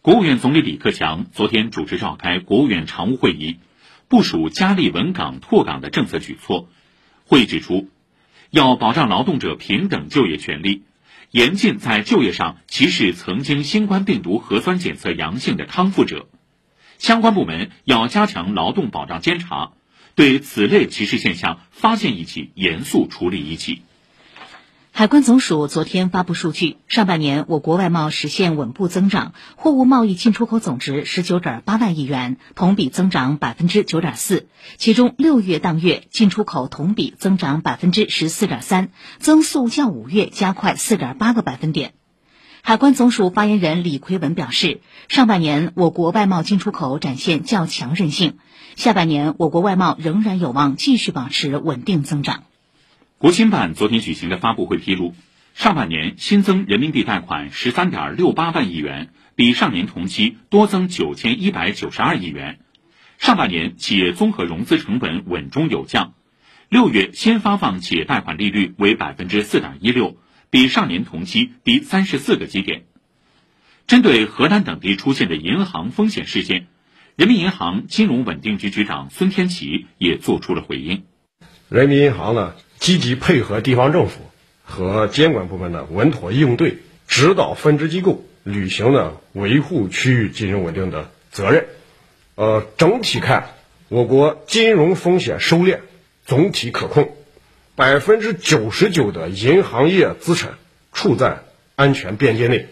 国务院总理李克强昨天主持召开国务院常务会议，部署加力稳岗拓岗的政策举措。会议指出，要保障劳动者平等就业权利，严禁在就业上歧视曾经新冠病毒核酸检测阳性的康复者。相关部门要加强劳动保障监察，对此类歧视现象发现一起严肃处理一起。海关总署昨天发布数据，上半年我国外贸实现稳步增长，货物贸易进出口总值十九点八万亿元，同比增长百分之九点四。其中六月当月进出口同比增长百分之十四点三，增速较五月加快四点八个百分点。海关总署发言人李奎文表示，上半年我国外贸进出口展现较强韧性，下半年我国外贸仍然有望继续保持稳定增长。国新办昨天举行的发布会披露，上半年新增人民币贷款十三点六八万亿元，比上年同期多增九千一百九十二亿元。上半年企业综合融资成本稳中有降，六月新发放企业贷款利率为百分之四点一六，比上年同期低三十四个基点。针对河南等地出现的银行风险事件，人民银行金融稳定局局长孙天琦也作出了回应。人民银行呢？积极配合地方政府和监管部门的稳妥应对，指导分支机构履行的维护区域金融稳定的责任。呃，整体看，我国金融风险收敛，总体可控，百分之九十九的银行业资产处在安全边界内。